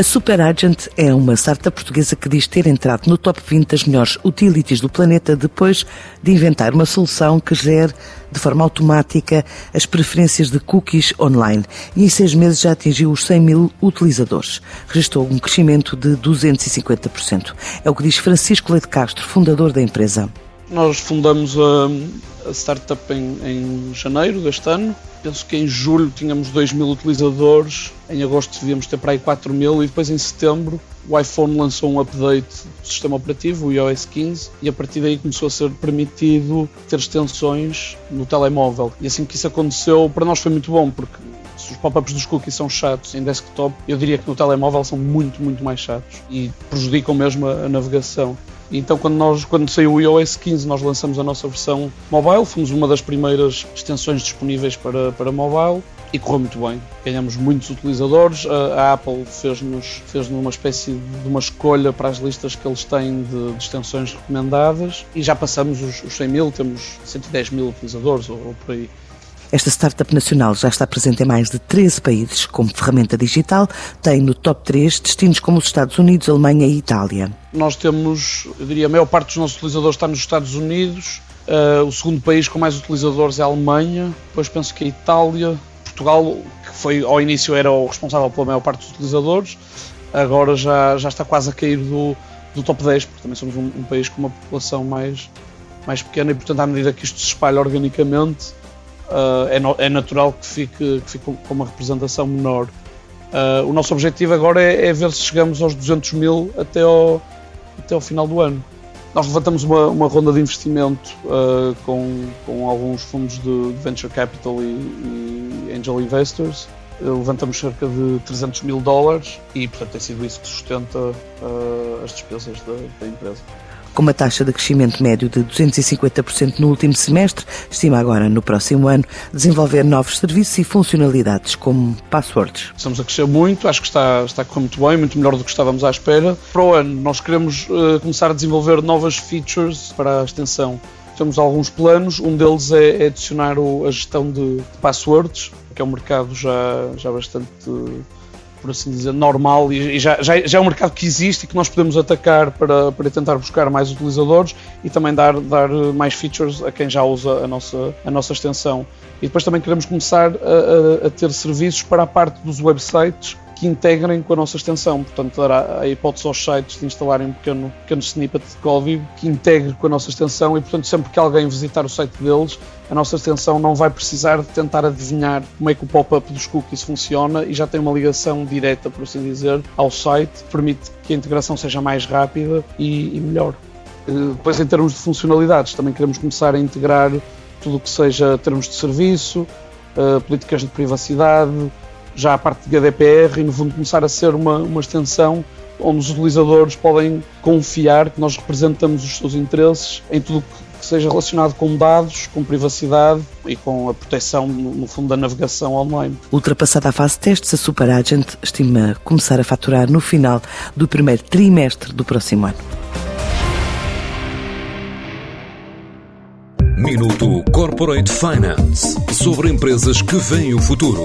A Superagent é uma startup portuguesa que diz ter entrado no top 20 das melhores utilities do planeta depois de inventar uma solução que gere de forma automática as preferências de cookies online e em seis meses já atingiu os 100 mil utilizadores. Registrou um crescimento de 250%. É o que diz Francisco Leite Castro, fundador da empresa. Nós fundamos a, a startup em, em janeiro deste ano penso que em julho tínhamos 2 mil utilizadores, em agosto devíamos ter para aí 4 mil e depois em setembro o iPhone lançou um update do sistema operativo, o iOS 15, e a partir daí começou a ser permitido ter extensões no telemóvel. E assim que isso aconteceu, para nós foi muito bom, porque se os pop-ups dos cookies são chatos em desktop, eu diria que no telemóvel são muito, muito mais chatos e prejudicam mesmo a navegação. Então, quando, nós, quando saiu o iOS 15, nós lançamos a nossa versão mobile, fomos uma das primeiras extensões disponíveis para, para mobile e correu muito bem. Ganhamos muitos utilizadores. A, Apple fez-nos fez uma espécie de uma escolha para as listas que eles têm de, de extensões recomendadas e já passamos os, os 100 mil, temos 110 mil utilizadores ou, ou por aí. Esta startup nacional já está presente em mais de 13 países como ferramenta digital, tem no top 3 destinos como os Estados Unidos, Alemanha e Itália. Nós temos, eu diria, a maior parte dos nossos utilizadores está nos Estados Unidos, uh, o segundo país com mais utilizadores é a Alemanha, depois penso que a Itália, Portugal, que foi ao início era o responsável pela maior parte dos utilizadores, agora já, já está quase a cair do, do top 10, porque também somos um, um país com uma população mais, mais pequena e, portanto, à medida que isto se espalha organicamente, uh, é, é, natural que fique, que fique com uma representação menor. Uh, o nosso objetivo agora é, é, ver se chegamos aos 200 mil até ao, até ao final do ano. Nós levantamos uma, uma ronda de investimento uh, com, com alguns fundos de venture capital e, e angel investors. Levantamos cerca de 300 mil dólares e, portanto, tem sido isso que sustenta as despesas da, da empresa com uma taxa de crescimento médio de 250% no último semestre, estima agora, no próximo ano, desenvolver novos serviços e funcionalidades, como passwords. Estamos a crescer muito, acho que está, está muito bem, muito melhor do que estávamos à espera. Para o ano, nós queremos uh, começar a desenvolver novas features para a extensão. Temos alguns planos, um deles é, é adicionar o, a gestão de, de passwords, que é um mercado já, já bastante por assim dizer, normal e já, já, já, é um mercado que existe e que nós podemos atacar para, para tentar buscar mais utilizadores e também dar, dar mais features a quem já usa a nossa, a nossa extensão. E depois também queremos começar a, a, a ter serviços para a parte dos websites que integrem com a nossa extensão. Portanto, dará a hipótese aos sites de instalarem um pequeno, pequeno snippet de código que integre com a nossa extensão e, portanto, sempre que alguém visitar o site deles, a nossa extensão não vai precisar de tentar adivinhar como é que o pop-up dos cookies funciona e já tem uma ligação direta, por assim dizer, ao site, permite que a integração seja mais rápida e, e melhor. Eh, depois, em termos de funcionalidades, também queremos começar a integrar tudo o que seja termos de serviço, uh, políticas de privacidade, já a parte de GDPR e no fundo começar a ser uma, uma extensão onde os utilizadores podem confiar que nós representamos os seus interesses em tudo que seja relacionado com dados, com privacidade e com a proteção, no fundo, da navegação online. Ultrapassada a fase de testes, a Superagent estima começar a faturar no final do primeiro trimestre do próximo ano. Minuto Corporate Finance sobre empresas que veem o futuro.